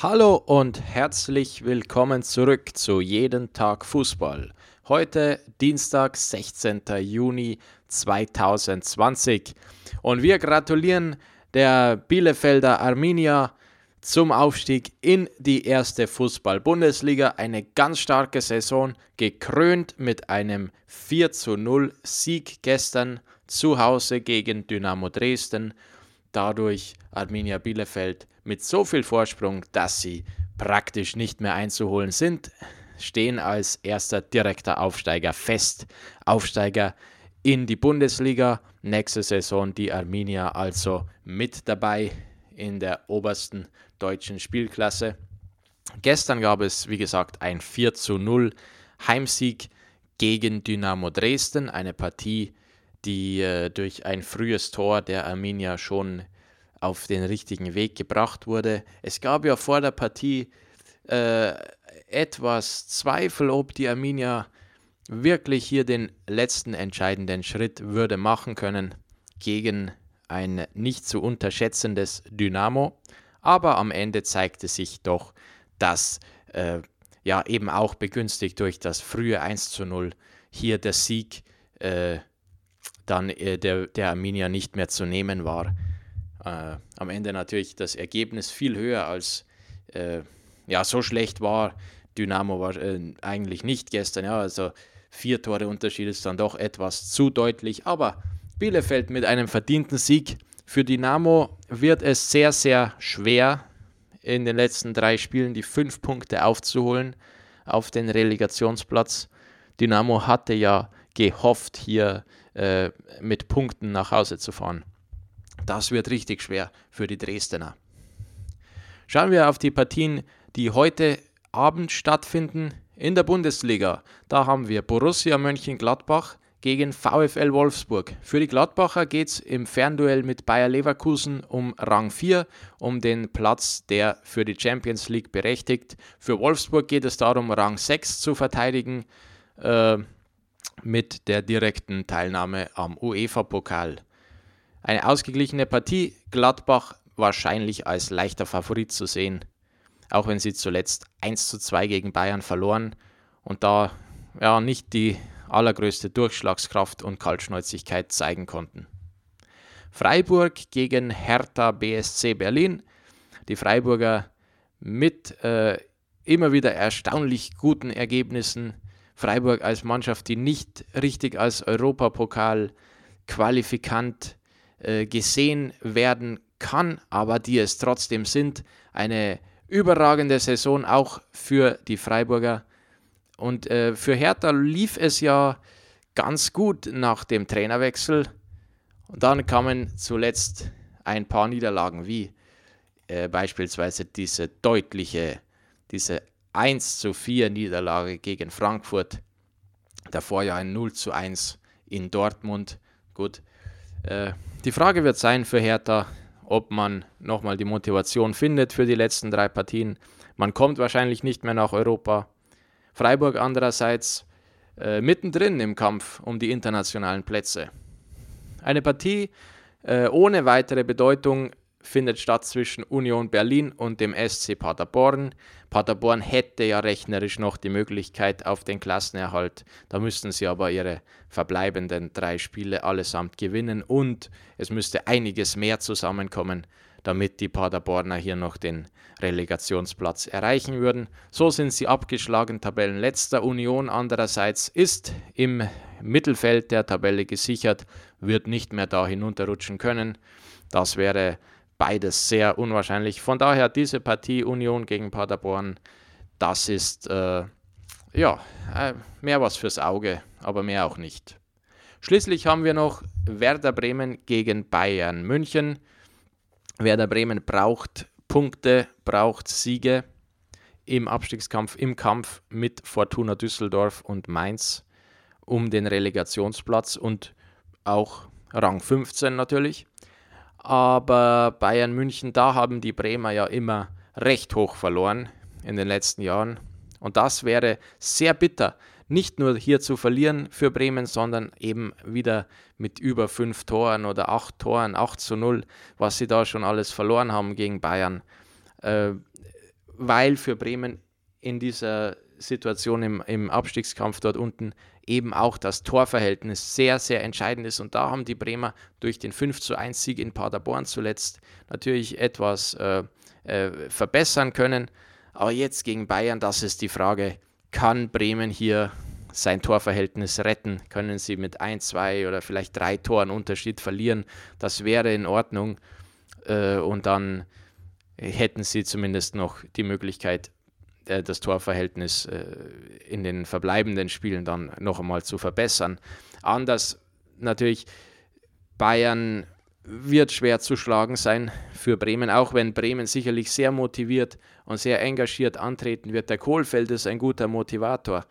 Hallo und herzlich willkommen zurück zu Jeden Tag Fußball. Heute Dienstag, 16. Juni 2020. Und wir gratulieren der Bielefelder Arminia zum Aufstieg in die erste Fußball-Bundesliga. Eine ganz starke Saison, gekrönt mit einem 4 zu 0 Sieg gestern zu Hause gegen Dynamo Dresden. Dadurch Arminia Bielefeld mit so viel Vorsprung, dass sie praktisch nicht mehr einzuholen sind, stehen als erster direkter Aufsteiger fest. Aufsteiger in die Bundesliga. Nächste Saison die Arminia also mit dabei in der obersten deutschen Spielklasse. Gestern gab es, wie gesagt, ein 4 zu 0 Heimsieg gegen Dynamo Dresden. Eine Partie, die äh, durch ein frühes Tor der Arminia schon auf den richtigen Weg gebracht wurde. Es gab ja vor der Partie äh, etwas Zweifel, ob die Arminia wirklich hier den letzten entscheidenden Schritt würde machen können gegen ein nicht zu unterschätzendes Dynamo. Aber am Ende zeigte sich doch, dass äh, ja eben auch begünstigt durch das frühe 1 zu 0 hier der Sieg äh, dann äh, der, der Arminia nicht mehr zu nehmen war. Äh, am Ende natürlich das Ergebnis viel höher als äh, ja so schlecht war. Dynamo war äh, eigentlich nicht gestern, ja, also vier Tore Unterschied ist dann doch etwas zu deutlich, aber Bielefeld mit einem verdienten Sieg. Für Dynamo wird es sehr, sehr schwer, in den letzten drei Spielen die fünf Punkte aufzuholen auf den Relegationsplatz. Dynamo hatte ja gehofft, hier äh, mit Punkten nach Hause zu fahren. Das wird richtig schwer für die Dresdner. Schauen wir auf die Partien, die heute Abend stattfinden in der Bundesliga. Da haben wir Borussia Mönchengladbach gegen VfL Wolfsburg. Für die Gladbacher geht es im Fernduell mit Bayer Leverkusen um Rang 4, um den Platz, der für die Champions League berechtigt. Für Wolfsburg geht es darum, Rang 6 zu verteidigen äh, mit der direkten Teilnahme am UEFA-Pokal. Eine ausgeglichene Partie, Gladbach wahrscheinlich als leichter Favorit zu sehen, auch wenn sie zuletzt 1 zu 2 gegen Bayern verloren und da ja nicht die allergrößte Durchschlagskraft und Kaltschnäuzigkeit zeigen konnten. Freiburg gegen Hertha BSC Berlin. Die Freiburger mit äh, immer wieder erstaunlich guten Ergebnissen. Freiburg als Mannschaft, die nicht richtig als Europapokal-Qualifikant äh, gesehen werden kann, aber die es trotzdem sind. Eine überragende Saison auch für die Freiburger. Und äh, für Hertha lief es ja ganz gut nach dem Trainerwechsel. Und dann kamen zuletzt ein paar Niederlagen, wie äh, beispielsweise diese deutliche, diese 1 zu 4 Niederlage gegen Frankfurt. Davor ja ein 0 zu 1 in Dortmund. Gut, äh, die Frage wird sein für Hertha, ob man nochmal die Motivation findet für die letzten drei Partien. Man kommt wahrscheinlich nicht mehr nach Europa. Freiburg andererseits äh, mittendrin im Kampf um die internationalen Plätze. Eine Partie äh, ohne weitere Bedeutung findet statt zwischen Union Berlin und dem SC Paderborn. Paderborn hätte ja rechnerisch noch die Möglichkeit auf den Klassenerhalt. Da müssten sie aber ihre verbleibenden drei Spiele allesamt gewinnen und es müsste einiges mehr zusammenkommen, damit die Paderborner hier noch den Relegationsplatz erreichen würden. So sind sie abgeschlagen, Tabellenletzter. Union andererseits ist im Mittelfeld der Tabelle gesichert, wird nicht mehr da hinunterrutschen können. Das wäre beides sehr unwahrscheinlich. Von daher diese Partie Union gegen Paderborn, das ist äh, ja äh, mehr was fürs Auge, aber mehr auch nicht. Schließlich haben wir noch Werder Bremen gegen Bayern München. Werder Bremen braucht Punkte, braucht Siege im Abstiegskampf, im Kampf mit Fortuna Düsseldorf und Mainz um den Relegationsplatz und auch Rang 15 natürlich. Aber Bayern München, da haben die Bremer ja immer recht hoch verloren in den letzten Jahren. Und das wäre sehr bitter, nicht nur hier zu verlieren für Bremen, sondern eben wieder mit über fünf Toren oder acht Toren, 8 zu 0, was sie da schon alles verloren haben gegen Bayern. Äh, weil für Bremen in dieser Situation im, im Abstiegskampf dort unten eben auch das Torverhältnis sehr, sehr entscheidend ist. Und da haben die Bremer durch den 5 zu 1 Sieg in Paderborn zuletzt natürlich etwas äh, äh, verbessern können. Aber jetzt gegen Bayern, das ist die Frage, kann Bremen hier sein Torverhältnis retten? Können sie mit ein, zwei oder vielleicht drei Toren Unterschied verlieren? Das wäre in Ordnung. Äh, und dann hätten sie zumindest noch die Möglichkeit, äh, das Torverhältnis äh, in den verbleibenden Spielen dann noch einmal zu verbessern. Anders natürlich, Bayern wird schwer zu schlagen sein für Bremen, auch wenn Bremen sicherlich sehr motiviert und sehr engagiert antreten wird. Der Kohlfeld ist ein guter Motivator,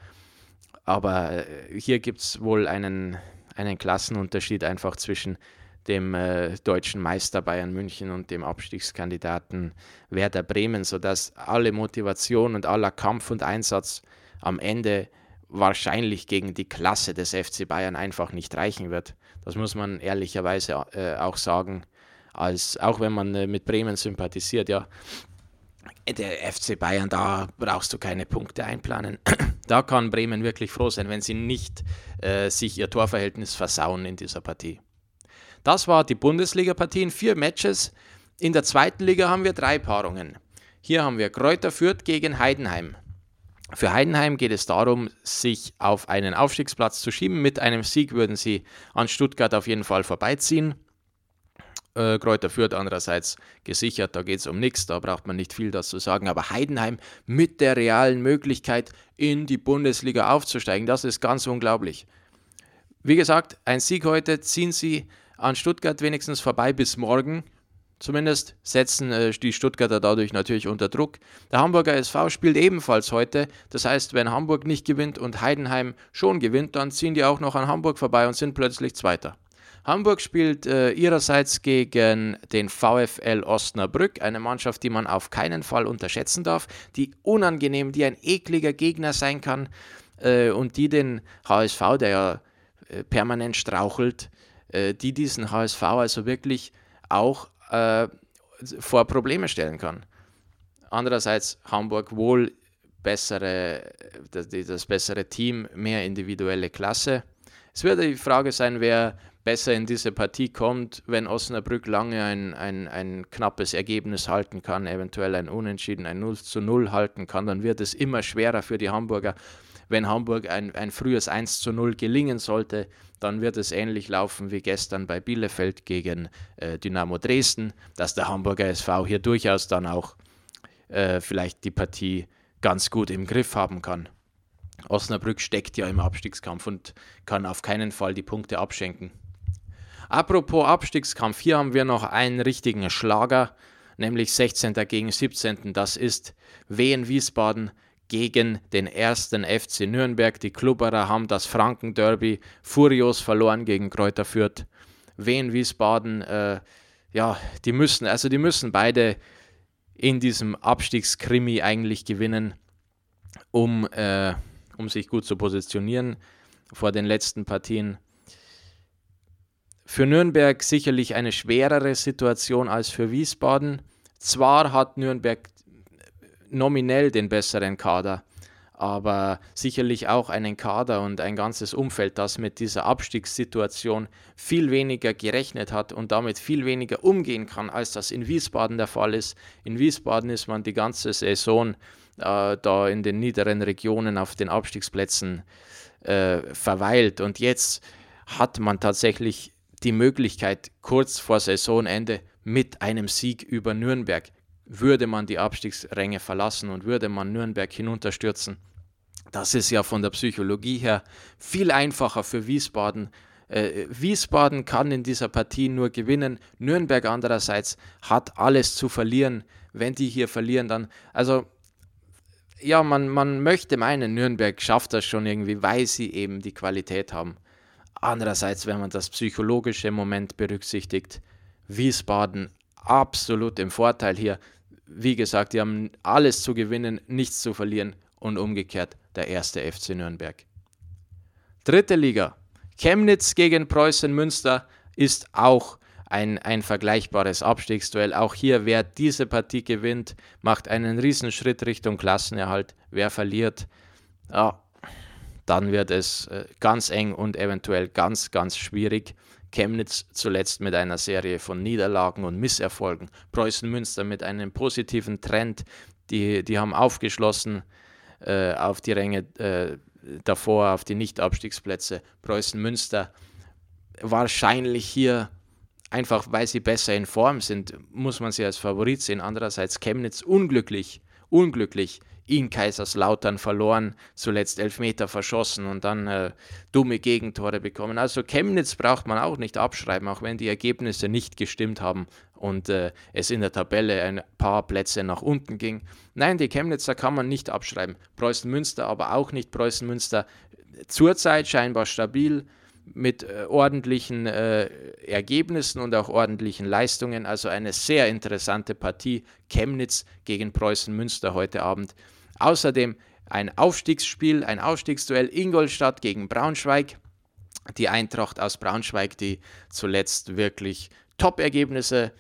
aber äh, hier gibt es wohl einen, einen Klassenunterschied einfach zwischen dem äh, deutschen Meister Bayern München und dem Abstiegskandidaten Werder Bremen, sodass alle Motivation und aller Kampf und Einsatz am Ende wahrscheinlich gegen die Klasse des FC Bayern einfach nicht reichen wird. Das muss man ehrlicherweise äh, auch sagen, als, auch wenn man äh, mit Bremen sympathisiert, ja. Der FC Bayern, da brauchst du keine Punkte einplanen. da kann Bremen wirklich froh sein, wenn sie nicht äh, sich ihr Torverhältnis versauen in dieser Partie. Das war die Bundesliga-Partie in vier Matches. In der zweiten Liga haben wir drei Paarungen. Hier haben wir Kräuter Fürth gegen Heidenheim. Für Heidenheim geht es darum, sich auf einen Aufstiegsplatz zu schieben. Mit einem Sieg würden sie an Stuttgart auf jeden Fall vorbeiziehen. Äh, Kräuter Fürth andererseits gesichert, da geht es um nichts, da braucht man nicht viel dazu sagen. Aber Heidenheim mit der realen Möglichkeit, in die Bundesliga aufzusteigen, das ist ganz unglaublich. Wie gesagt, ein Sieg heute ziehen sie an Stuttgart wenigstens vorbei bis morgen. Zumindest setzen äh, die Stuttgarter dadurch natürlich unter Druck. Der Hamburger SV spielt ebenfalls heute. Das heißt, wenn Hamburg nicht gewinnt und Heidenheim schon gewinnt, dann ziehen die auch noch an Hamburg vorbei und sind plötzlich Zweiter. Hamburg spielt äh, ihrerseits gegen den VfL Osnabrück, eine Mannschaft, die man auf keinen Fall unterschätzen darf, die unangenehm, die ein ekliger Gegner sein kann äh, und die den HSV, der ja äh, permanent strauchelt, äh, die diesen HSV also wirklich auch äh, vor Probleme stellen kann. Andererseits Hamburg wohl bessere, das, das bessere Team, mehr individuelle Klasse. Es wird die Frage sein, wer besser in diese Partie kommt, wenn Osnabrück lange ein, ein, ein knappes Ergebnis halten kann, eventuell ein Unentschieden, ein 0 zu 0 halten kann, dann wird es immer schwerer für die Hamburger. Wenn Hamburg ein, ein frühes 1 zu 0 gelingen sollte, dann wird es ähnlich laufen wie gestern bei Bielefeld gegen äh, Dynamo Dresden, dass der Hamburger SV hier durchaus dann auch äh, vielleicht die Partie ganz gut im Griff haben kann. Osnabrück steckt ja im Abstiegskampf und kann auf keinen Fall die Punkte abschenken. Apropos Abstiegskampf, hier haben wir noch einen richtigen Schlager, nämlich 16. gegen 17. Das ist Wien Wiesbaden gegen den ersten FC Nürnberg. Die Klubberer haben das Franken-Derby furios verloren gegen Kräuter Fürth. Wien, Wiesbaden, äh, ja, die müssen, also die müssen beide in diesem Abstiegskrimi eigentlich gewinnen, um, äh, um sich gut zu positionieren vor den letzten Partien. Für Nürnberg sicherlich eine schwerere Situation als für Wiesbaden. Zwar hat Nürnberg nominell den besseren Kader, aber sicherlich auch einen Kader und ein ganzes Umfeld, das mit dieser Abstiegssituation viel weniger gerechnet hat und damit viel weniger umgehen kann, als das in Wiesbaden der Fall ist. In Wiesbaden ist man die ganze Saison äh, da in den niederen Regionen auf den Abstiegsplätzen äh, verweilt und jetzt hat man tatsächlich die Möglichkeit, kurz vor Saisonende mit einem Sieg über Nürnberg würde man die Abstiegsränge verlassen und würde man Nürnberg hinunterstürzen. Das ist ja von der Psychologie her viel einfacher für Wiesbaden. Äh, Wiesbaden kann in dieser Partie nur gewinnen. Nürnberg andererseits hat alles zu verlieren. Wenn die hier verlieren, dann, also ja, man, man möchte meinen, Nürnberg schafft das schon irgendwie, weil sie eben die Qualität haben. Andererseits, wenn man das psychologische Moment berücksichtigt, Wiesbaden absolut im Vorteil hier wie gesagt, die haben alles zu gewinnen, nichts zu verlieren und umgekehrt der erste FC Nürnberg. Dritte Liga. Chemnitz gegen Preußen Münster ist auch ein, ein vergleichbares Abstiegsduell. Auch hier, wer diese Partie gewinnt, macht einen Riesenschritt Richtung Klassenerhalt. Wer verliert, ja, dann wird es äh, ganz eng und eventuell ganz, ganz schwierig. Chemnitz zuletzt mit einer Serie von Niederlagen und Misserfolgen. Preußen Münster mit einem positiven Trend. Die, die haben aufgeschlossen äh, auf die Ränge äh, davor, auf die Nicht-Abstiegsplätze. Preußen Münster wahrscheinlich hier einfach, weil sie besser in Form sind, muss man sie als Favorit sehen. Andererseits Chemnitz unglücklich, unglücklich in Kaiserslautern verloren, zuletzt Elfmeter verschossen und dann äh, dumme Gegentore bekommen. Also Chemnitz braucht man auch nicht abschreiben, auch wenn die Ergebnisse nicht gestimmt haben und äh, es in der Tabelle ein paar Plätze nach unten ging. Nein, die Chemnitzer kann man nicht abschreiben. Preußen Münster aber auch nicht. Preußen Münster zurzeit scheinbar stabil mit äh, ordentlichen äh, Ergebnissen und auch ordentlichen Leistungen. Also eine sehr interessante Partie. Chemnitz gegen Preußen Münster heute Abend. Außerdem ein Aufstiegsspiel, ein Aufstiegsduell Ingolstadt gegen Braunschweig. Die Eintracht aus Braunschweig, die zuletzt wirklich Top-Ergebnisse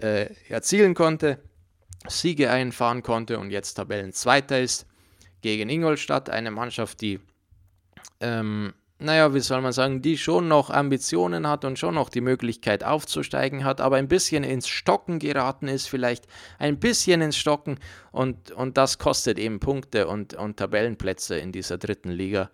äh, erzielen konnte, Siege einfahren konnte und jetzt Tabellenzweiter ist. Gegen Ingolstadt, eine Mannschaft, die ähm, naja, wie soll man sagen, die schon noch Ambitionen hat und schon noch die Möglichkeit aufzusteigen hat, aber ein bisschen ins Stocken geraten ist, vielleicht ein bisschen ins Stocken und, und das kostet eben Punkte und, und Tabellenplätze in dieser dritten Liga.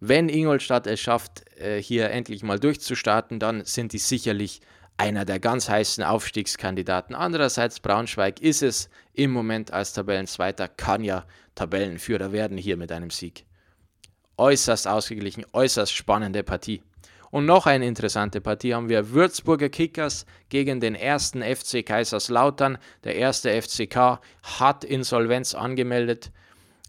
Wenn Ingolstadt es schafft, äh, hier endlich mal durchzustarten, dann sind die sicherlich einer der ganz heißen Aufstiegskandidaten. Andererseits Braunschweig ist es im Moment als Tabellenzweiter, kann ja Tabellenführer werden hier mit einem Sieg äußerst ausgeglichen, äußerst spannende Partie. Und noch eine interessante Partie haben wir Würzburger Kickers gegen den ersten FC Kaiserslautern. Der erste FCK hat Insolvenz angemeldet,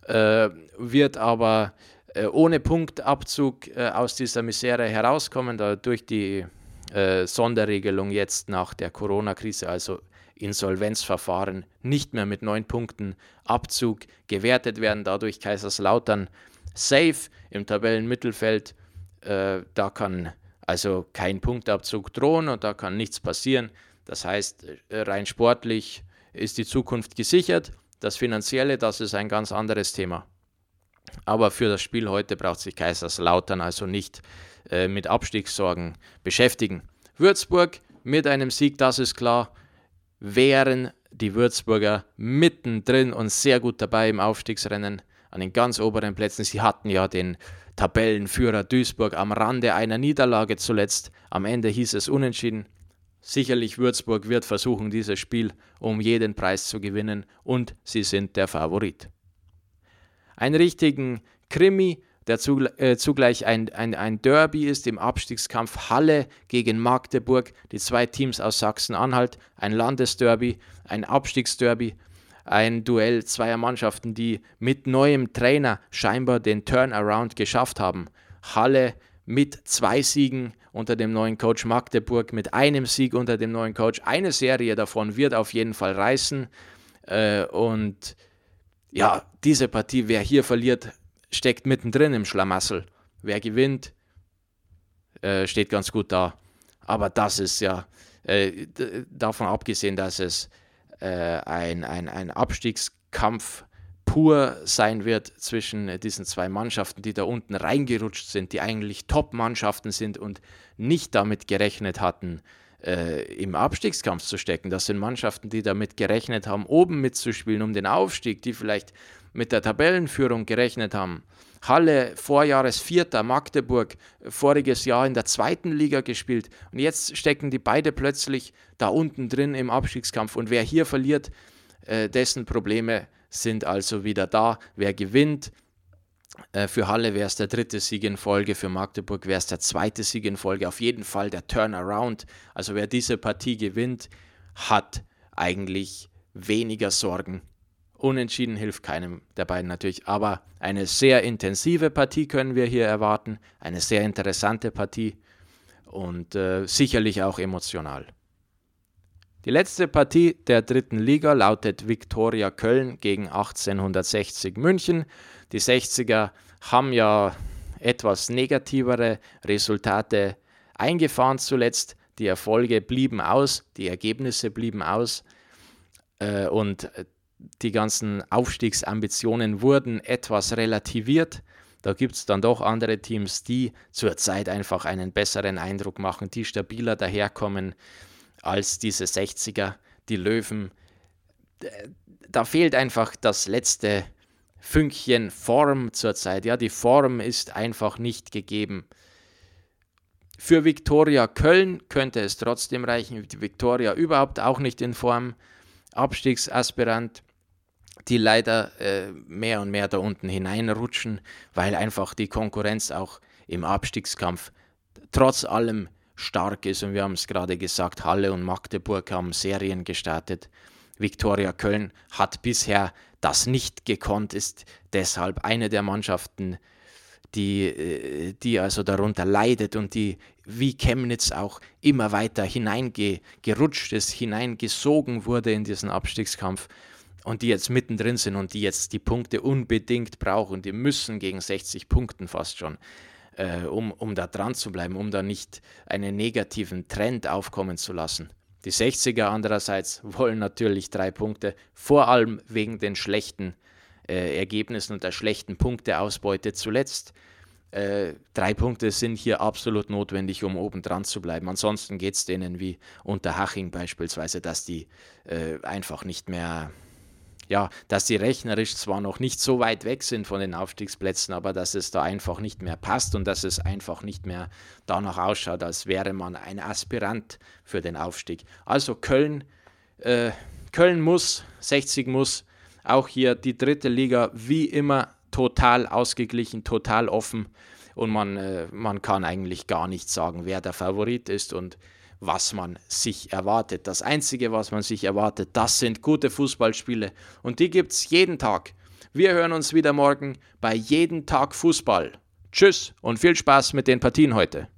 äh, wird aber äh, ohne Punktabzug äh, aus dieser Misere herauskommen, da durch die äh, Sonderregelung jetzt nach der Corona-Krise, also Insolvenzverfahren, nicht mehr mit neun Punkten Abzug gewertet werden. Dadurch Kaiserslautern safe im Tabellenmittelfeld. Äh, da kann also kein Punktabzug drohen und da kann nichts passieren. Das heißt, äh, rein sportlich ist die Zukunft gesichert. Das Finanzielle, das ist ein ganz anderes Thema. Aber für das Spiel heute braucht sich Kaiserslautern also nicht äh, mit Abstiegssorgen beschäftigen. Würzburg mit einem Sieg, das ist klar, wären die Würzburger mittendrin und sehr gut dabei im Aufstiegsrennen an den ganz oberen Plätzen. Sie hatten ja den Tabellenführer Duisburg am Rande einer Niederlage zuletzt. Am Ende hieß es unentschieden. Sicherlich Würzburg wird versuchen, dieses Spiel um jeden Preis zu gewinnen und sie sind der Favorit. Einen richtigen Krimi, der äh, zugleich ein, ein, ein Derby ist im Abstiegskampf Halle gegen Magdeburg, die zwei Teams aus Sachsen-Anhalt, ein Landesderby, ein Abstiegsderby ein Duell zweier Mannschaften, die mit neuem Trainer scheinbar den Turnaround geschafft haben. Halle mit zwei Siegen unter dem neuen Coach Magdeburg, mit einem Sieg unter dem neuen Coach. Eine Serie davon wird auf jeden Fall reißen. Äh, und ja, diese Partie, wer hier verliert, steckt mittendrin im Schlamassel. Wer gewinnt, äh, steht ganz gut da. Aber das ist ja äh, davon abgesehen, dass es äh, ein, ein, ein Abstiegskampf pur sein wird zwischen diesen zwei Mannschaften, die da unten reingerutscht sind, die eigentlich Top-Mannschaften sind und nicht damit gerechnet hatten, äh, im Abstiegskampf zu stecken. Das sind Mannschaften, die damit gerechnet haben, oben mitzuspielen um den Aufstieg, die vielleicht mit der Tabellenführung gerechnet haben. Halle Vorjahres Vierter, Magdeburg voriges Jahr in der zweiten Liga gespielt und jetzt stecken die beide plötzlich da unten drin im Abstiegskampf und wer hier verliert, äh, dessen Probleme sind also wieder da. Wer gewinnt, äh, für Halle wäre es der dritte Sieg in Folge, für Magdeburg wäre es der zweite Sieg in Folge, auf jeden Fall der Turnaround. Also wer diese Partie gewinnt, hat eigentlich weniger Sorgen Unentschieden hilft keinem der beiden natürlich, aber eine sehr intensive Partie können wir hier erwarten, eine sehr interessante Partie und äh, sicherlich auch emotional. Die letzte Partie der dritten Liga lautet Viktoria Köln gegen 1860 München. Die 60er haben ja etwas negativere Resultate eingefahren zuletzt. die Erfolge blieben aus, die Ergebnisse blieben aus äh, und die ganzen Aufstiegsambitionen wurden etwas relativiert. Da gibt es dann doch andere Teams, die zurzeit einfach einen besseren Eindruck machen, die stabiler daherkommen als diese 60er, die Löwen. Da fehlt einfach das letzte Fünkchen Form zurzeit. Ja, die Form ist einfach nicht gegeben. Für Viktoria Köln könnte es trotzdem reichen. Viktoria überhaupt auch nicht in Form. Abstiegsaspirant, die leider äh, mehr und mehr da unten hineinrutschen, weil einfach die Konkurrenz auch im Abstiegskampf trotz allem stark ist. Und wir haben es gerade gesagt, Halle und Magdeburg haben Serien gestartet. Viktoria Köln hat bisher das nicht gekonnt, ist deshalb eine der Mannschaften, die, äh, die also darunter leidet und die wie Chemnitz auch immer weiter hineingerutscht ist, hineingesogen wurde in diesen Abstiegskampf und die jetzt mittendrin sind und die jetzt die Punkte unbedingt brauchen. Die müssen gegen 60 Punkten fast schon, äh, um, um da dran zu bleiben, um da nicht einen negativen Trend aufkommen zu lassen. Die 60er andererseits wollen natürlich drei Punkte, vor allem wegen den schlechten äh, Ergebnissen und der schlechten Punkteausbeute zuletzt. Äh, drei Punkte sind hier absolut notwendig, um oben dran zu bleiben. Ansonsten geht es denen wie unter Haching beispielsweise, dass die äh, einfach nicht mehr, ja, dass die rechnerisch zwar noch nicht so weit weg sind von den Aufstiegsplätzen, aber dass es da einfach nicht mehr passt und dass es einfach nicht mehr danach ausschaut, als wäre man ein Aspirant für den Aufstieg. Also Köln, äh, Köln muss, 60 muss, auch hier die dritte Liga wie immer total ausgeglichen, total offen und man, äh, man kann eigentlich gar nicht sagen, wer der Favorit ist und was man sich erwartet. Das Einzige, was man sich erwartet, das sind gute Fußballspiele und die gibt es jeden Tag. Wir hören uns wieder morgen bei jeden Tag Fußball. Tschüss und viel Spaß mit den Partien heute.